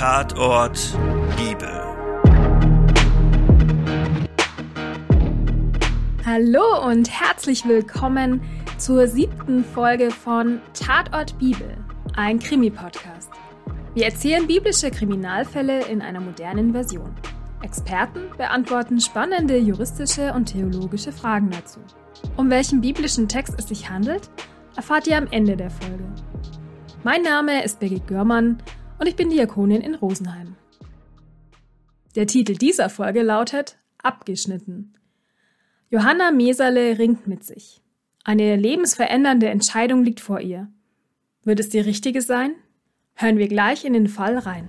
Tatort Bibel. Hallo und herzlich willkommen zur siebten Folge von Tatort Bibel, ein Krimi-Podcast. Wir erzählen biblische Kriminalfälle in einer modernen Version. Experten beantworten spannende juristische und theologische Fragen dazu. Um welchen biblischen Text es sich handelt, erfahrt ihr am Ende der Folge. Mein Name ist Birgit Görmann und ich bin Diakonin in Rosenheim. Der Titel dieser Folge lautet Abgeschnitten. Johanna Meserle ringt mit sich. Eine lebensverändernde Entscheidung liegt vor ihr. Wird es die richtige sein? Hören wir gleich in den Fall rein.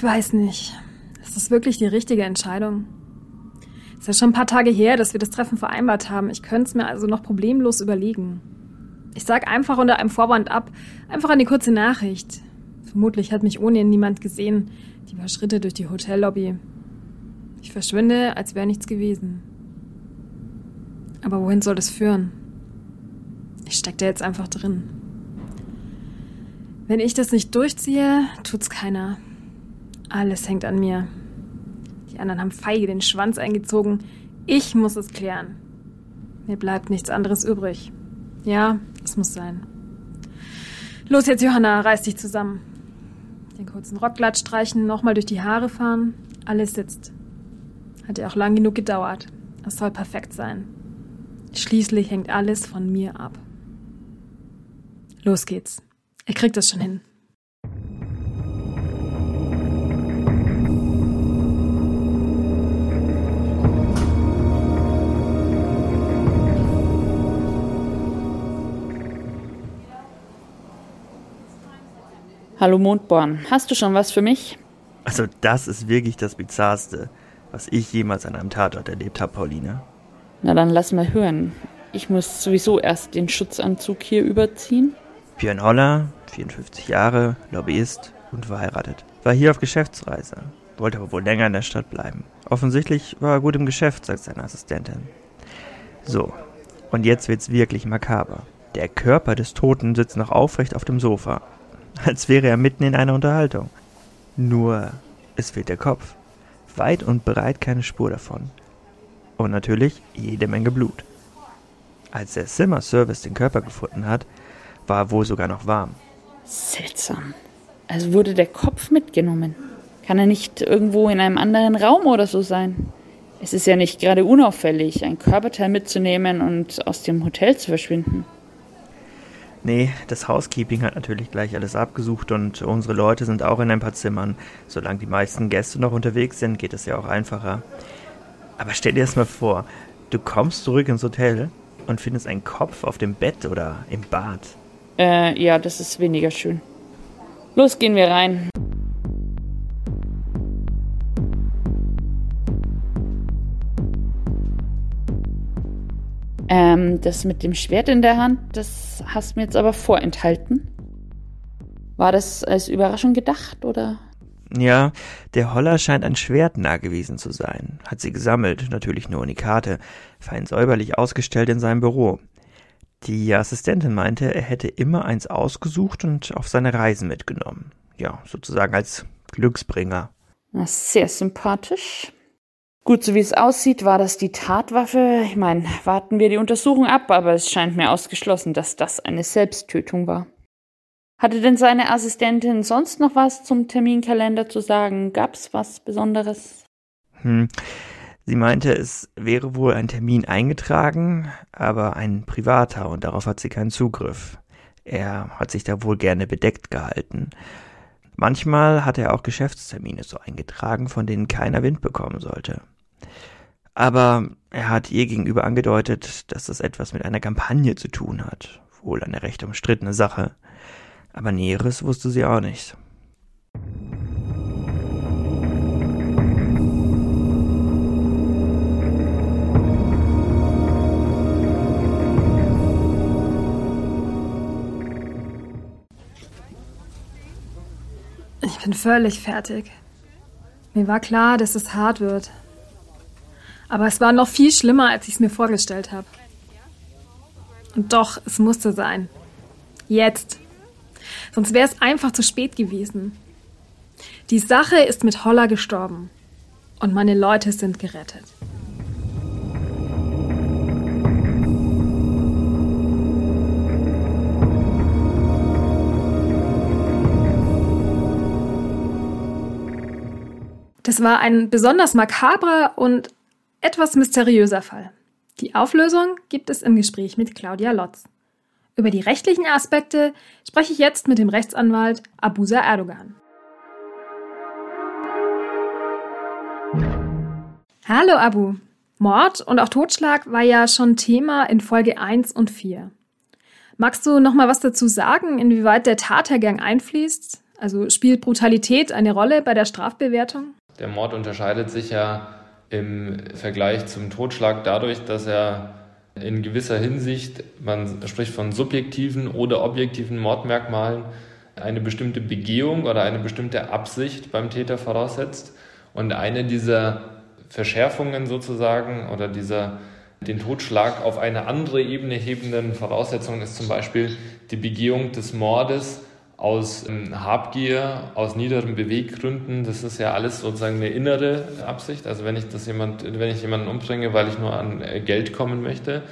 Ich weiß nicht. Ist das wirklich die richtige Entscheidung? Ist ja schon ein paar Tage her, dass wir das Treffen vereinbart haben. Ich könnte es mir also noch problemlos überlegen. Ich sag einfach unter einem Vorwand ab, einfach eine kurze Nachricht. Vermutlich hat mich ohnehin niemand gesehen. Die paar Schritte durch die Hotellobby. Ich verschwinde, als wäre nichts gewesen. Aber wohin soll das führen? Ich steck da jetzt einfach drin. Wenn ich das nicht durchziehe, tut's keiner. Alles hängt an mir. Die anderen haben feige den Schwanz eingezogen. Ich muss es klären. Mir bleibt nichts anderes übrig. Ja, es muss sein. Los jetzt, Johanna, reiß dich zusammen. Den kurzen Rock glatt streichen, nochmal durch die Haare fahren. Alles sitzt. Hat ja auch lang genug gedauert. Es soll perfekt sein. Schließlich hängt alles von mir ab. Los geht's. Ich krieg das schon hin. Hallo Mondborn, hast du schon was für mich? Also das ist wirklich das Bizarrste, was ich jemals an einem Tatort erlebt habe, Pauline. Na dann lass mal hören. Ich muss sowieso erst den Schutzanzug hier überziehen. Björn Holler, 54 Jahre, Lobbyist und verheiratet. War hier auf Geschäftsreise, wollte aber wohl länger in der Stadt bleiben. Offensichtlich war er gut im Geschäft, sagt seine Assistentin. So, und jetzt wird's wirklich makaber. Der Körper des Toten sitzt noch aufrecht auf dem Sofa als wäre er mitten in einer Unterhaltung. Nur, es fehlt der Kopf. Weit und breit keine Spur davon. Und natürlich jede Menge Blut. Als der Zimmerservice den Körper gefunden hat, war er wohl sogar noch warm. Seltsam. Also wurde der Kopf mitgenommen. Kann er nicht irgendwo in einem anderen Raum oder so sein? Es ist ja nicht gerade unauffällig, ein Körperteil mitzunehmen und aus dem Hotel zu verschwinden. Nee, das Housekeeping hat natürlich gleich alles abgesucht und unsere Leute sind auch in ein paar Zimmern. Solange die meisten Gäste noch unterwegs sind, geht es ja auch einfacher. Aber stell dir das mal vor, du kommst zurück ins Hotel und findest einen Kopf auf dem Bett oder im Bad. Äh, ja, das ist weniger schön. Los, gehen wir rein. Ähm, das mit dem Schwert in der Hand, das hast du mir jetzt aber vorenthalten. War das als Überraschung gedacht, oder? Ja, der Holler scheint ein Schwert nah gewesen zu sein. Hat sie gesammelt, natürlich nur Unikate, fein säuberlich ausgestellt in seinem Büro. Die Assistentin meinte, er hätte immer eins ausgesucht und auf seine Reisen mitgenommen. Ja, sozusagen als Glücksbringer. Na, sehr sympathisch. Gut, so wie es aussieht, war das die Tatwaffe. Ich meine, warten wir die Untersuchung ab, aber es scheint mir ausgeschlossen, dass das eine Selbsttötung war. Hatte denn seine Assistentin sonst noch was zum Terminkalender zu sagen? Gab's was Besonderes? Hm. Sie meinte, es wäre wohl ein Termin eingetragen, aber ein privater und darauf hat sie keinen Zugriff. Er hat sich da wohl gerne bedeckt gehalten. Manchmal hat er auch Geschäftstermine so eingetragen, von denen keiner Wind bekommen sollte. Aber er hat ihr gegenüber angedeutet, dass das etwas mit einer Kampagne zu tun hat. Wohl eine recht umstrittene Sache. Aber Näheres wusste sie auch nicht. Ich bin völlig fertig. Mir war klar, dass es hart wird. Aber es war noch viel schlimmer, als ich es mir vorgestellt habe. Und doch, es musste sein. Jetzt. Sonst wäre es einfach zu spät gewesen. Die Sache ist mit Holler gestorben. Und meine Leute sind gerettet. Das war ein besonders makabrer und etwas mysteriöser Fall. Die Auflösung gibt es im Gespräch mit Claudia Lotz. Über die rechtlichen Aspekte spreche ich jetzt mit dem Rechtsanwalt Abusa Erdogan. Hallo Abu. Mord und auch Totschlag war ja schon Thema in Folge 1 und 4. Magst du noch mal was dazu sagen, inwieweit der Tathergang einfließt? Also spielt Brutalität eine Rolle bei der Strafbewertung? Der Mord unterscheidet sich ja im Vergleich zum Totschlag dadurch, dass er in gewisser Hinsicht, man spricht von subjektiven oder objektiven Mordmerkmalen, eine bestimmte Begehung oder eine bestimmte Absicht beim Täter voraussetzt. Und eine dieser Verschärfungen sozusagen oder dieser den Totschlag auf eine andere Ebene hebenden Voraussetzungen ist zum Beispiel die Begehung des Mordes aus ähm, Habgier, aus niederen Beweggründen. Das ist ja alles sozusagen eine innere Absicht. Also wenn ich das jemand, wenn ich jemanden umbringe, weil ich nur an äh, Geld kommen möchte,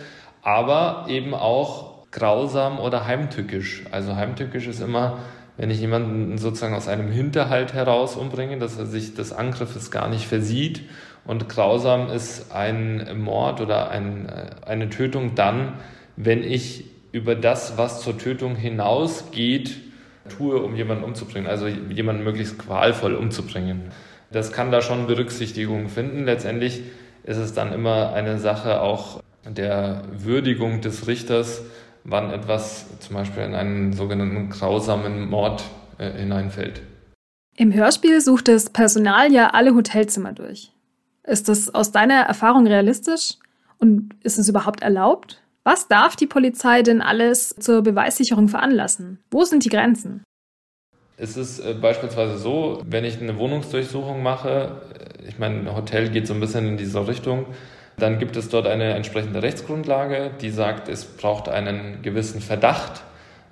aber eben auch grausam oder heimtückisch. Also heimtückisch ist immer, wenn ich jemanden sozusagen aus einem Hinterhalt heraus umbringe, dass er sich des Angriffes gar nicht versieht. Und grausam ist ein Mord oder ein, äh, eine Tötung dann, wenn ich über das, was zur Tötung hinausgeht, tue, um jemanden umzubringen, also jemanden möglichst qualvoll umzubringen. Das kann da schon Berücksichtigung finden. Letztendlich ist es dann immer eine Sache auch der Würdigung des Richters, wann etwas zum Beispiel in einen sogenannten grausamen Mord äh, hineinfällt. Im Hörspiel sucht das Personal ja alle Hotelzimmer durch. Ist das aus deiner Erfahrung realistisch? Und ist es überhaupt erlaubt? Was darf die Polizei denn alles zur Beweissicherung veranlassen? Wo sind die Grenzen? Es ist äh, beispielsweise so, wenn ich eine Wohnungsdurchsuchung mache, äh, ich meine, ein Hotel geht so ein bisschen in diese Richtung, dann gibt es dort eine entsprechende Rechtsgrundlage, die sagt, es braucht einen gewissen Verdacht,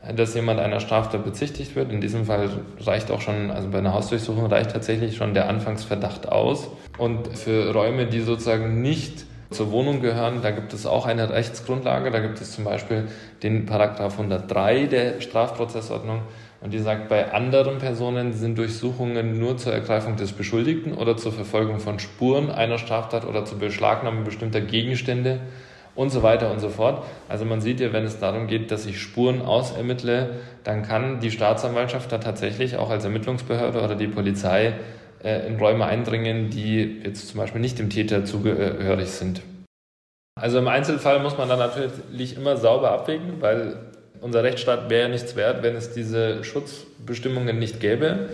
äh, dass jemand einer Straftat bezichtigt wird. In diesem Fall reicht auch schon, also bei einer Hausdurchsuchung reicht tatsächlich schon der Anfangsverdacht aus. Und für Räume, die sozusagen nicht zur Wohnung gehören. Da gibt es auch eine Rechtsgrundlage. Da gibt es zum Beispiel den Paragraph 103 der Strafprozessordnung. Und die sagt, bei anderen Personen sind Durchsuchungen nur zur Ergreifung des Beschuldigten oder zur Verfolgung von Spuren einer Straftat oder zur Beschlagnahme bestimmter Gegenstände und so weiter und so fort. Also man sieht ja, wenn es darum geht, dass ich Spuren ausermittle, dann kann die Staatsanwaltschaft da tatsächlich auch als Ermittlungsbehörde oder die Polizei äh, in Räume eindringen, die jetzt zum Beispiel nicht dem Täter zugehörig sind. Also im Einzelfall muss man dann natürlich immer sauber abwägen, weil unser Rechtsstaat wäre ja nichts wert, wenn es diese Schutzbestimmungen nicht gäbe.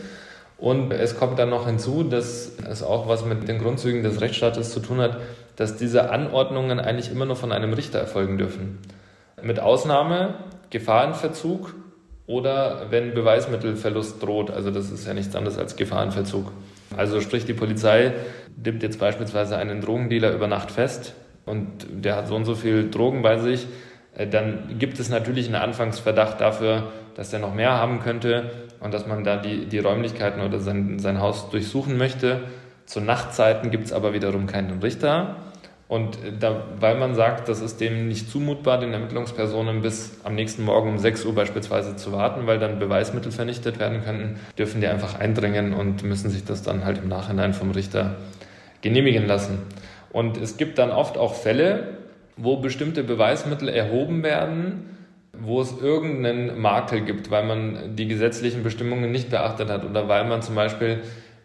Und es kommt dann noch hinzu, dass es auch was mit den Grundzügen des Rechtsstaates zu tun hat, dass diese Anordnungen eigentlich immer nur von einem Richter erfolgen dürfen. Mit Ausnahme Gefahrenverzug oder wenn Beweismittelverlust droht. Also das ist ja nichts anderes als Gefahrenverzug. Also sprich, die Polizei nimmt jetzt beispielsweise einen Drogendealer über Nacht fest und der hat so und so viel Drogen bei sich, äh, dann gibt es natürlich einen Anfangsverdacht dafür, dass der noch mehr haben könnte und dass man da die, die Räumlichkeiten oder sein, sein Haus durchsuchen möchte. Zu Nachtzeiten gibt es aber wiederum keinen Richter. Und da, weil man sagt, das ist dem nicht zumutbar, den Ermittlungspersonen bis am nächsten Morgen um 6 Uhr beispielsweise zu warten, weil dann Beweismittel vernichtet werden könnten, dürfen die einfach eindringen und müssen sich das dann halt im Nachhinein vom Richter genehmigen lassen. Und es gibt dann oft auch Fälle, wo bestimmte Beweismittel erhoben werden, wo es irgendeinen Makel gibt, weil man die gesetzlichen Bestimmungen nicht beachtet hat oder weil man zum Beispiel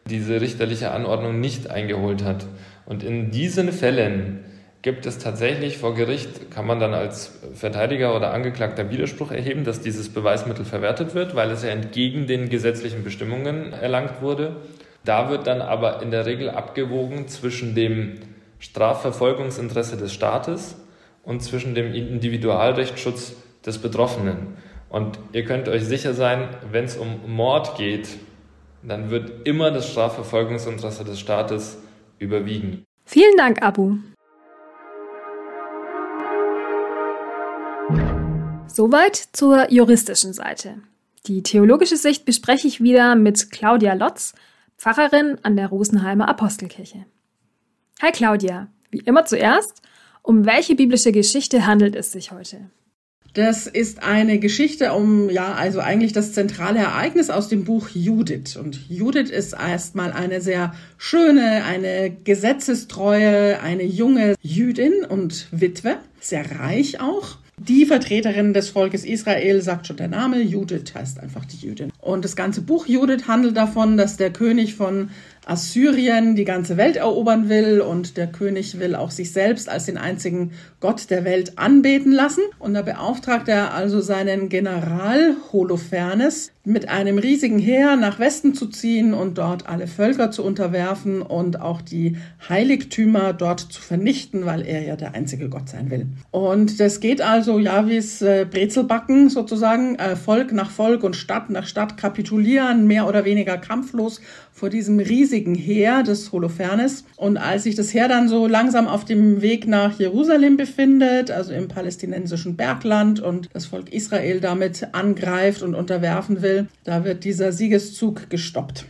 diese richterliche Anordnung nicht eingeholt hat. Und in diesen Fällen gibt es tatsächlich vor Gericht, kann man dann als Verteidiger oder Angeklagter Widerspruch erheben, dass dieses Beweismittel verwertet wird, weil es ja entgegen den gesetzlichen Bestimmungen erlangt wurde. Da wird dann aber in der Regel abgewogen zwischen dem Strafverfolgungsinteresse des Staates und zwischen dem Individualrechtsschutz des Betroffenen. Und ihr könnt euch sicher sein, wenn es um Mord geht, dann wird immer das Strafverfolgungsinteresse des Staates überwiegen. Vielen Dank, Abu. Soweit zur juristischen Seite. Die theologische Sicht bespreche ich wieder mit Claudia Lotz, Pfarrerin an der Rosenheimer Apostelkirche. Hi Claudia, wie immer zuerst, um welche biblische Geschichte handelt es sich heute? Das ist eine Geschichte um, ja, also eigentlich das zentrale Ereignis aus dem Buch Judith. Und Judith ist erstmal eine sehr schöne, eine gesetzestreue, eine junge Jüdin und Witwe, sehr reich auch. Die Vertreterin des Volkes Israel sagt schon der Name, Judith heißt einfach die Jüdin. Und das ganze Buch Judith handelt davon, dass der König von Assyrien die ganze Welt erobern will und der König will auch sich selbst als den einzigen Gott der Welt anbeten lassen. Und da beauftragt er also seinen General Holofernes, mit einem riesigen Heer nach Westen zu ziehen und dort alle Völker zu unterwerfen und auch die Heiligtümer dort zu vernichten, weil er ja der einzige Gott sein will. Und das geht also, ja, wie es äh, Brezelbacken sozusagen, äh, Volk nach Volk und Stadt nach Stadt kapitulieren, mehr oder weniger kampflos vor diesem riesigen Heer des Holofernes. Und als sich das Heer dann so langsam auf dem Weg nach Jerusalem befindet, also im palästinensischen Bergland und das Volk Israel damit angreift und unterwerfen will, da wird dieser Siegeszug gestoppt.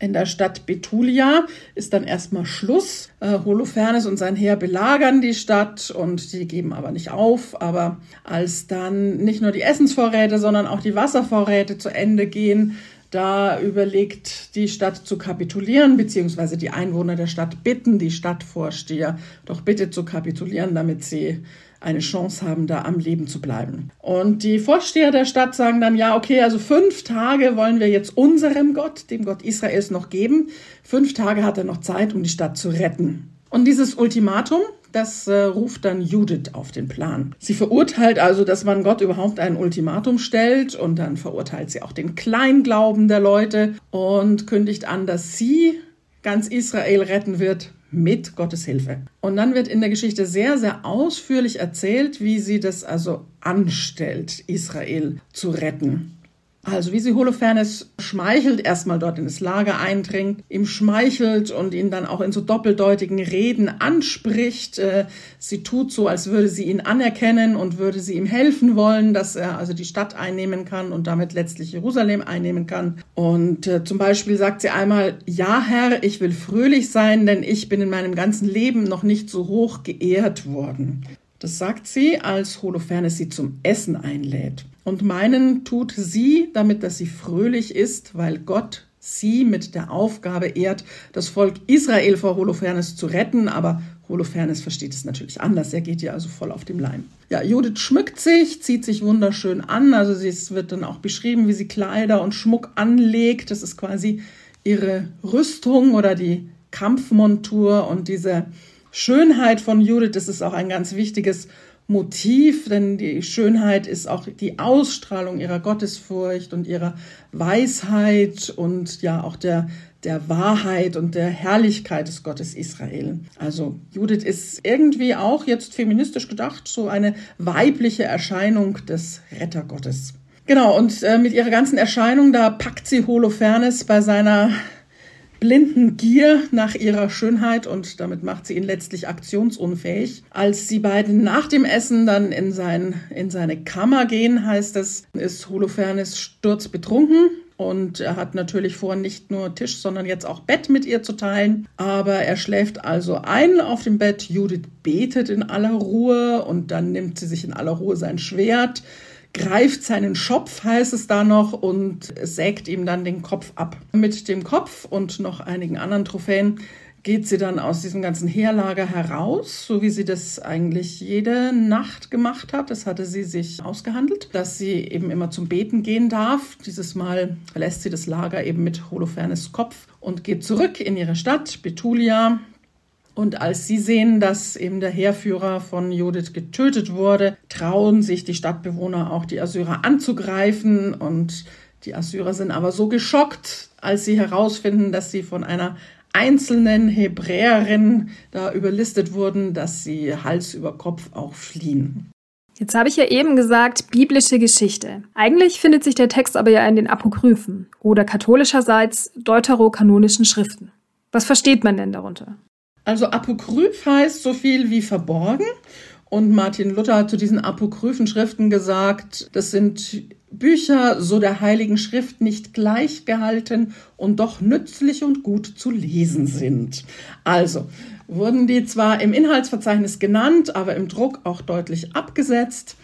In der Stadt Betulia ist dann erstmal Schluss. Äh, Holofernes und sein Heer belagern die Stadt und die geben aber nicht auf. Aber als dann nicht nur die Essensvorräte, sondern auch die Wasservorräte zu Ende gehen, da überlegt die Stadt zu kapitulieren, beziehungsweise die Einwohner der Stadt bitten die Stadtvorsteher doch bitte zu kapitulieren, damit sie eine Chance haben, da am Leben zu bleiben. Und die Vorsteher der Stadt sagen dann, ja, okay, also fünf Tage wollen wir jetzt unserem Gott, dem Gott Israels, noch geben. Fünf Tage hat er noch Zeit, um die Stadt zu retten. Und dieses Ultimatum, das äh, ruft dann Judith auf den Plan. Sie verurteilt also, dass man Gott überhaupt ein Ultimatum stellt und dann verurteilt sie auch den Kleinglauben der Leute und kündigt an, dass sie ganz Israel retten wird mit Gottes Hilfe. Und dann wird in der Geschichte sehr, sehr ausführlich erzählt, wie sie das also anstellt, Israel zu retten. Also wie sie Holofernes schmeichelt, erstmal dort in das Lager eindringt, ihm schmeichelt und ihn dann auch in so doppeldeutigen Reden anspricht. Äh, sie tut so, als würde sie ihn anerkennen und würde sie ihm helfen wollen, dass er also die Stadt einnehmen kann und damit letztlich Jerusalem einnehmen kann. Und äh, zum Beispiel sagt sie einmal, ja Herr, ich will fröhlich sein, denn ich bin in meinem ganzen Leben noch nicht so hoch geehrt worden. Das sagt sie, als Holofernes sie zum Essen einlädt. Und meinen tut sie, damit dass sie fröhlich ist, weil Gott sie mit der Aufgabe ehrt, das Volk Israel vor Holofernes zu retten, aber Holofernes versteht es natürlich anders. Er geht ihr also voll auf dem Leim. Ja, Judith schmückt sich, zieht sich wunderschön an. Also es wird dann auch beschrieben, wie sie Kleider und Schmuck anlegt. Das ist quasi ihre Rüstung oder die Kampfmontur und diese Schönheit von Judith, das ist auch ein ganz wichtiges Motiv, denn die Schönheit ist auch die Ausstrahlung ihrer Gottesfurcht und ihrer Weisheit und ja auch der, der Wahrheit und der Herrlichkeit des Gottes Israel. Also Judith ist irgendwie auch jetzt feministisch gedacht so eine weibliche Erscheinung des Rettergottes. Genau, und äh, mit ihrer ganzen Erscheinung, da packt sie Holofernes bei seiner blinden Gier nach ihrer Schönheit und damit macht sie ihn letztlich aktionsunfähig. Als sie beiden nach dem Essen dann in, sein, in seine Kammer gehen, heißt es, ist Holofernes sturzbetrunken und er hat natürlich vor, nicht nur Tisch, sondern jetzt auch Bett mit ihr zu teilen. Aber er schläft also ein auf dem Bett. Judith betet in aller Ruhe und dann nimmt sie sich in aller Ruhe sein Schwert greift seinen Schopf, heißt es da noch, und sägt ihm dann den Kopf ab. Mit dem Kopf und noch einigen anderen Trophäen geht sie dann aus diesem ganzen Heerlager heraus, so wie sie das eigentlich jede Nacht gemacht hat. Das hatte sie sich ausgehandelt, dass sie eben immer zum Beten gehen darf. Dieses Mal verlässt sie das Lager eben mit Holofernes Kopf und geht zurück in ihre Stadt Betulia, und als sie sehen, dass eben der Heerführer von Judith getötet wurde, trauen sich die Stadtbewohner auch die Assyrer anzugreifen. Und die Assyrer sind aber so geschockt, als sie herausfinden, dass sie von einer einzelnen Hebräerin da überlistet wurden, dass sie Hals über Kopf auch fliehen. Jetzt habe ich ja eben gesagt, biblische Geschichte. Eigentlich findet sich der Text aber ja in den Apokryphen oder katholischerseits deuterokanonischen Schriften. Was versteht man denn darunter? Also Apokryph heißt so viel wie verborgen. Und Martin Luther hat zu diesen apokryphen Schriften gesagt, das sind Bücher so der Heiligen Schrift nicht gleichgehalten und doch nützlich und gut zu lesen sind. Also, wurden die zwar im Inhaltsverzeichnis genannt, aber im Druck auch deutlich abgesetzt.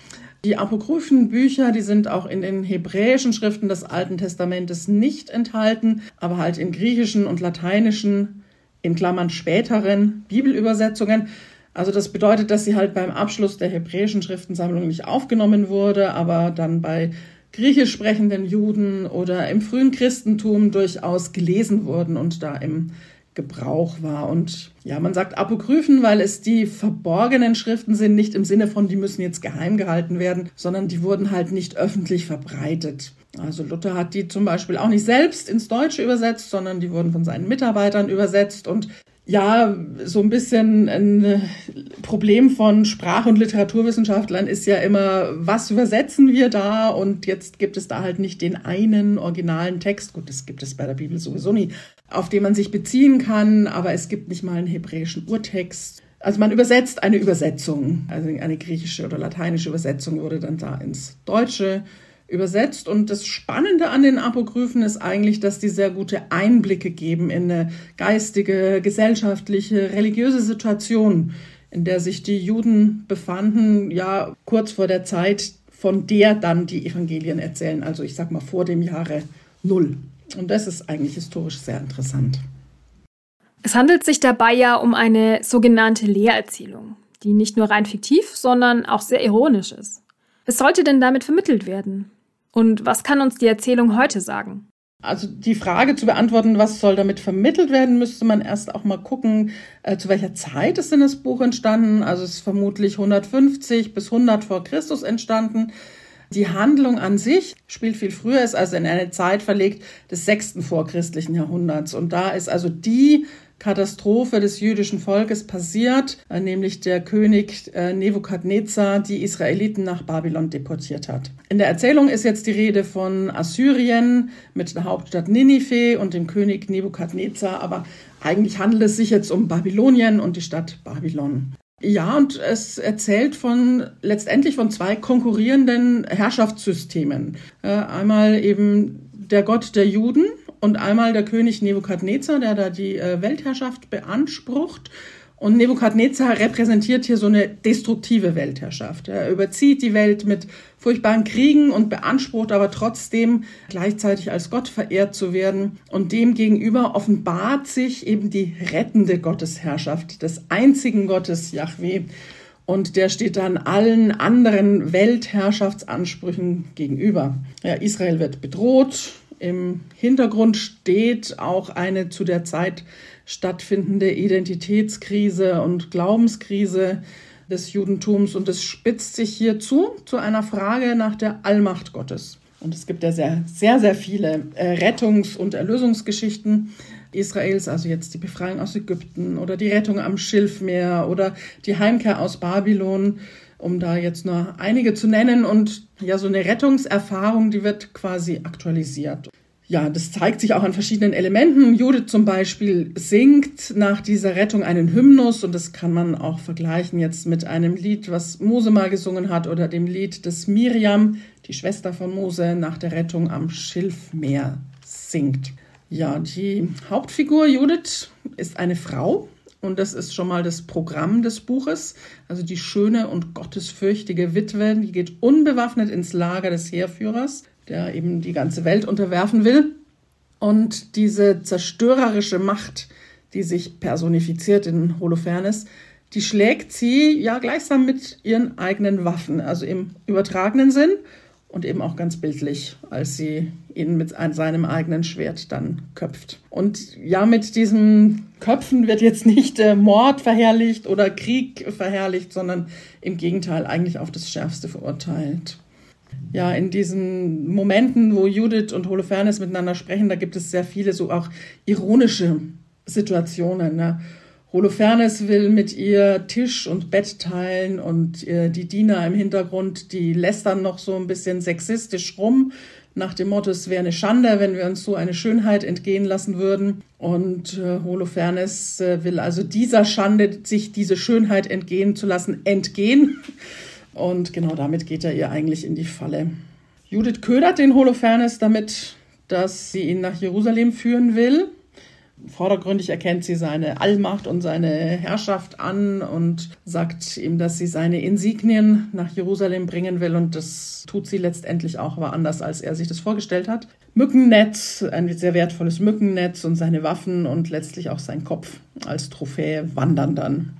Die apokryphen Bücher, die sind auch in den hebräischen Schriften des Alten Testamentes nicht enthalten, aber halt in griechischen und lateinischen, in Klammern späteren Bibelübersetzungen. Also das bedeutet, dass sie halt beim Abschluss der hebräischen Schriftensammlung nicht aufgenommen wurde, aber dann bei griechisch sprechenden Juden oder im frühen Christentum durchaus gelesen wurden und da im Gebrauch war. Und ja, man sagt Apokryphen, weil es die verborgenen Schriften sind, nicht im Sinne von, die müssen jetzt geheim gehalten werden, sondern die wurden halt nicht öffentlich verbreitet. Also Luther hat die zum Beispiel auch nicht selbst ins Deutsche übersetzt, sondern die wurden von seinen Mitarbeitern übersetzt und ja, so ein bisschen ein Problem von Sprach- und Literaturwissenschaftlern ist ja immer, was übersetzen wir da? Und jetzt gibt es da halt nicht den einen originalen Text. Gut, das gibt es bei der Bibel sowieso nie, auf den man sich beziehen kann, aber es gibt nicht mal einen hebräischen Urtext. Also man übersetzt eine Übersetzung, also eine griechische oder lateinische Übersetzung wurde dann da ins Deutsche übersetzt. Und das Spannende an den Apokryphen ist eigentlich, dass die sehr gute Einblicke geben in eine geistige, gesellschaftliche, religiöse Situation, in der sich die Juden befanden, ja, kurz vor der Zeit, von der dann die Evangelien erzählen. Also ich sag mal vor dem Jahre Null. Und das ist eigentlich historisch sehr interessant. Es handelt sich dabei ja um eine sogenannte Lehrerzählung, die nicht nur rein fiktiv, sondern auch sehr ironisch ist. Was sollte denn damit vermittelt werden? Und was kann uns die Erzählung heute sagen? Also die Frage zu beantworten, was soll damit vermittelt werden, müsste man erst auch mal gucken, äh, zu welcher Zeit ist denn das Buch entstanden. Also es ist vermutlich 150 bis 100 vor Christus entstanden. Die Handlung an sich spielt viel früher, ist also in eine Zeit verlegt des sechsten vorchristlichen Jahrhunderts. Und da ist also die Katastrophe des jüdischen Volkes passiert, äh, nämlich der König äh, Nebukadnezar die Israeliten nach Babylon deportiert hat. In der Erzählung ist jetzt die Rede von Assyrien mit der Hauptstadt Ninive und dem König Nebukadnezar, aber eigentlich handelt es sich jetzt um Babylonien und die Stadt Babylon. Ja, und es erzählt von letztendlich von zwei konkurrierenden Herrschaftssystemen. Äh, einmal eben der Gott der Juden und einmal der König Nebukadnezar, der da die äh, Weltherrschaft beansprucht. Und Nebukadnezar repräsentiert hier so eine destruktive Weltherrschaft. Er überzieht die Welt mit furchtbaren Kriegen und beansprucht aber trotzdem gleichzeitig als Gott verehrt zu werden. Und demgegenüber offenbart sich eben die rettende Gottesherrschaft des einzigen Gottes Yahweh. Und der steht dann allen anderen Weltherrschaftsansprüchen gegenüber. Ja, Israel wird bedroht, im Hintergrund steht auch eine zu der Zeit stattfindende Identitätskrise und Glaubenskrise des Judentums. Und es spitzt sich hier zu, zu einer Frage nach der Allmacht Gottes. Und es gibt ja sehr, sehr, sehr viele äh, Rettungs- und Erlösungsgeschichten Israels, also jetzt die Befreiung aus Ägypten oder die Rettung am Schilfmeer oder die Heimkehr aus Babylon um da jetzt nur einige zu nennen. Und ja, so eine Rettungserfahrung, die wird quasi aktualisiert. Ja, das zeigt sich auch an verschiedenen Elementen. Judith zum Beispiel singt nach dieser Rettung einen Hymnus und das kann man auch vergleichen jetzt mit einem Lied, was Mose mal gesungen hat oder dem Lied des Miriam, die Schwester von Mose, nach der Rettung am Schilfmeer singt. Ja, die Hauptfigur Judith ist eine Frau, und das ist schon mal das Programm des Buches. Also die schöne und gottesfürchtige Witwe, die geht unbewaffnet ins Lager des Heerführers, der eben die ganze Welt unterwerfen will. Und diese zerstörerische Macht, die sich personifiziert in Holofernes, die schlägt sie ja gleichsam mit ihren eigenen Waffen, also im übertragenen Sinn und eben auch ganz bildlich, als sie ihn mit seinem eigenen Schwert dann köpft. Und ja, mit diesen Köpfen wird jetzt nicht äh, Mord verherrlicht oder Krieg verherrlicht, sondern im Gegenteil eigentlich auf das Schärfste verurteilt. Ja, in diesen Momenten, wo Judith und Holofernes miteinander sprechen, da gibt es sehr viele so auch ironische Situationen. Ne? Holofernes will mit ihr Tisch und Bett teilen und äh, die Diener im Hintergrund, die lästern noch so ein bisschen sexistisch rum, nach dem Motto, es wäre eine Schande, wenn wir uns so eine Schönheit entgehen lassen würden. Und äh, Holofernes äh, will also dieser Schande, sich diese Schönheit entgehen zu lassen, entgehen. Und genau damit geht er ihr eigentlich in die Falle. Judith ködert den Holofernes damit, dass sie ihn nach Jerusalem führen will vordergründig erkennt sie seine Allmacht und seine Herrschaft an und sagt ihm, dass sie seine Insignien nach Jerusalem bringen will. Und das tut sie letztendlich auch, aber anders, als er sich das vorgestellt hat. Mückennetz, ein sehr wertvolles Mückennetz und seine Waffen und letztlich auch sein Kopf als Trophäe wandern dann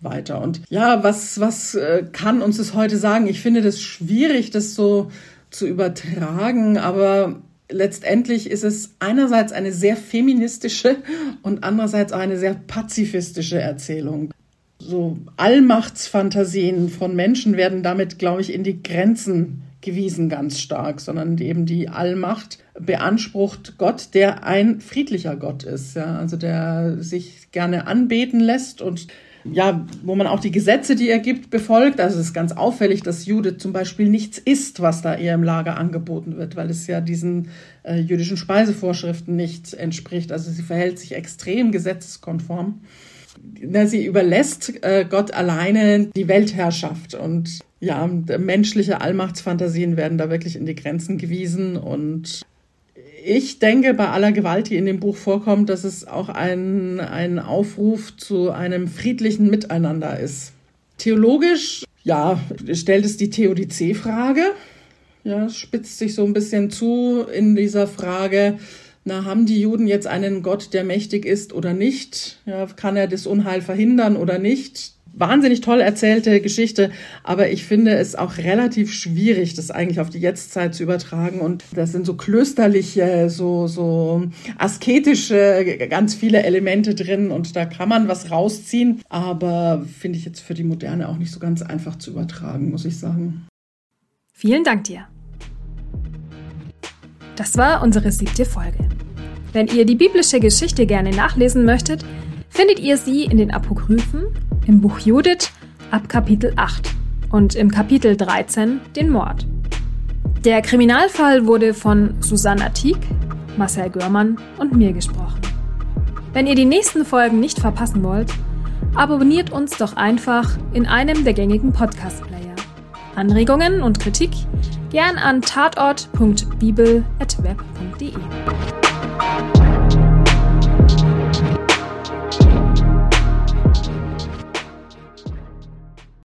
weiter. Und ja, was, was äh, kann uns das heute sagen? Ich finde das schwierig, das so zu übertragen, aber letztendlich ist es einerseits eine sehr feministische und andererseits auch eine sehr pazifistische Erzählung. So Allmachtsfantasien von Menschen werden damit, glaube ich, in die Grenzen gewiesen ganz stark, sondern eben die Allmacht beansprucht Gott, der ein friedlicher Gott ist, ja, also der sich gerne anbeten lässt und ja, wo man auch die Gesetze, die er gibt, befolgt. Also es ist ganz auffällig, dass Judith zum Beispiel nichts isst, was da ihr im Lager angeboten wird, weil es ja diesen äh, jüdischen Speisevorschriften nicht entspricht. Also sie verhält sich extrem gesetzeskonform. Na, sie überlässt äh, Gott alleine die Weltherrschaft und ja, menschliche Allmachtsfantasien werden da wirklich in die Grenzen gewiesen und ich denke, bei aller Gewalt, die in dem Buch vorkommt, dass es auch ein, ein Aufruf zu einem friedlichen Miteinander ist. Theologisch, ja, stellt es die Theodizee-Frage. Ja, spitzt sich so ein bisschen zu in dieser Frage, na, haben die Juden jetzt einen Gott, der mächtig ist oder nicht? Ja, kann er das Unheil verhindern oder nicht? Wahnsinnig toll erzählte Geschichte, aber ich finde es auch relativ schwierig, das eigentlich auf die Jetztzeit zu übertragen. Und das sind so klösterliche, so, so asketische, ganz viele Elemente drin und da kann man was rausziehen, aber finde ich jetzt für die Moderne auch nicht so ganz einfach zu übertragen, muss ich sagen. Vielen Dank dir. Das war unsere siebte Folge. Wenn ihr die biblische Geschichte gerne nachlesen möchtet, findet ihr sie in den Apokryphen im Buch Judith ab Kapitel 8 und im Kapitel 13 den Mord. Der Kriminalfall wurde von Susanna Tieck, Marcel Görmann und mir gesprochen. Wenn ihr die nächsten Folgen nicht verpassen wollt, abonniert uns doch einfach in einem der gängigen Podcast-Player. Anregungen und Kritik gern an tatort.bibel.web.de.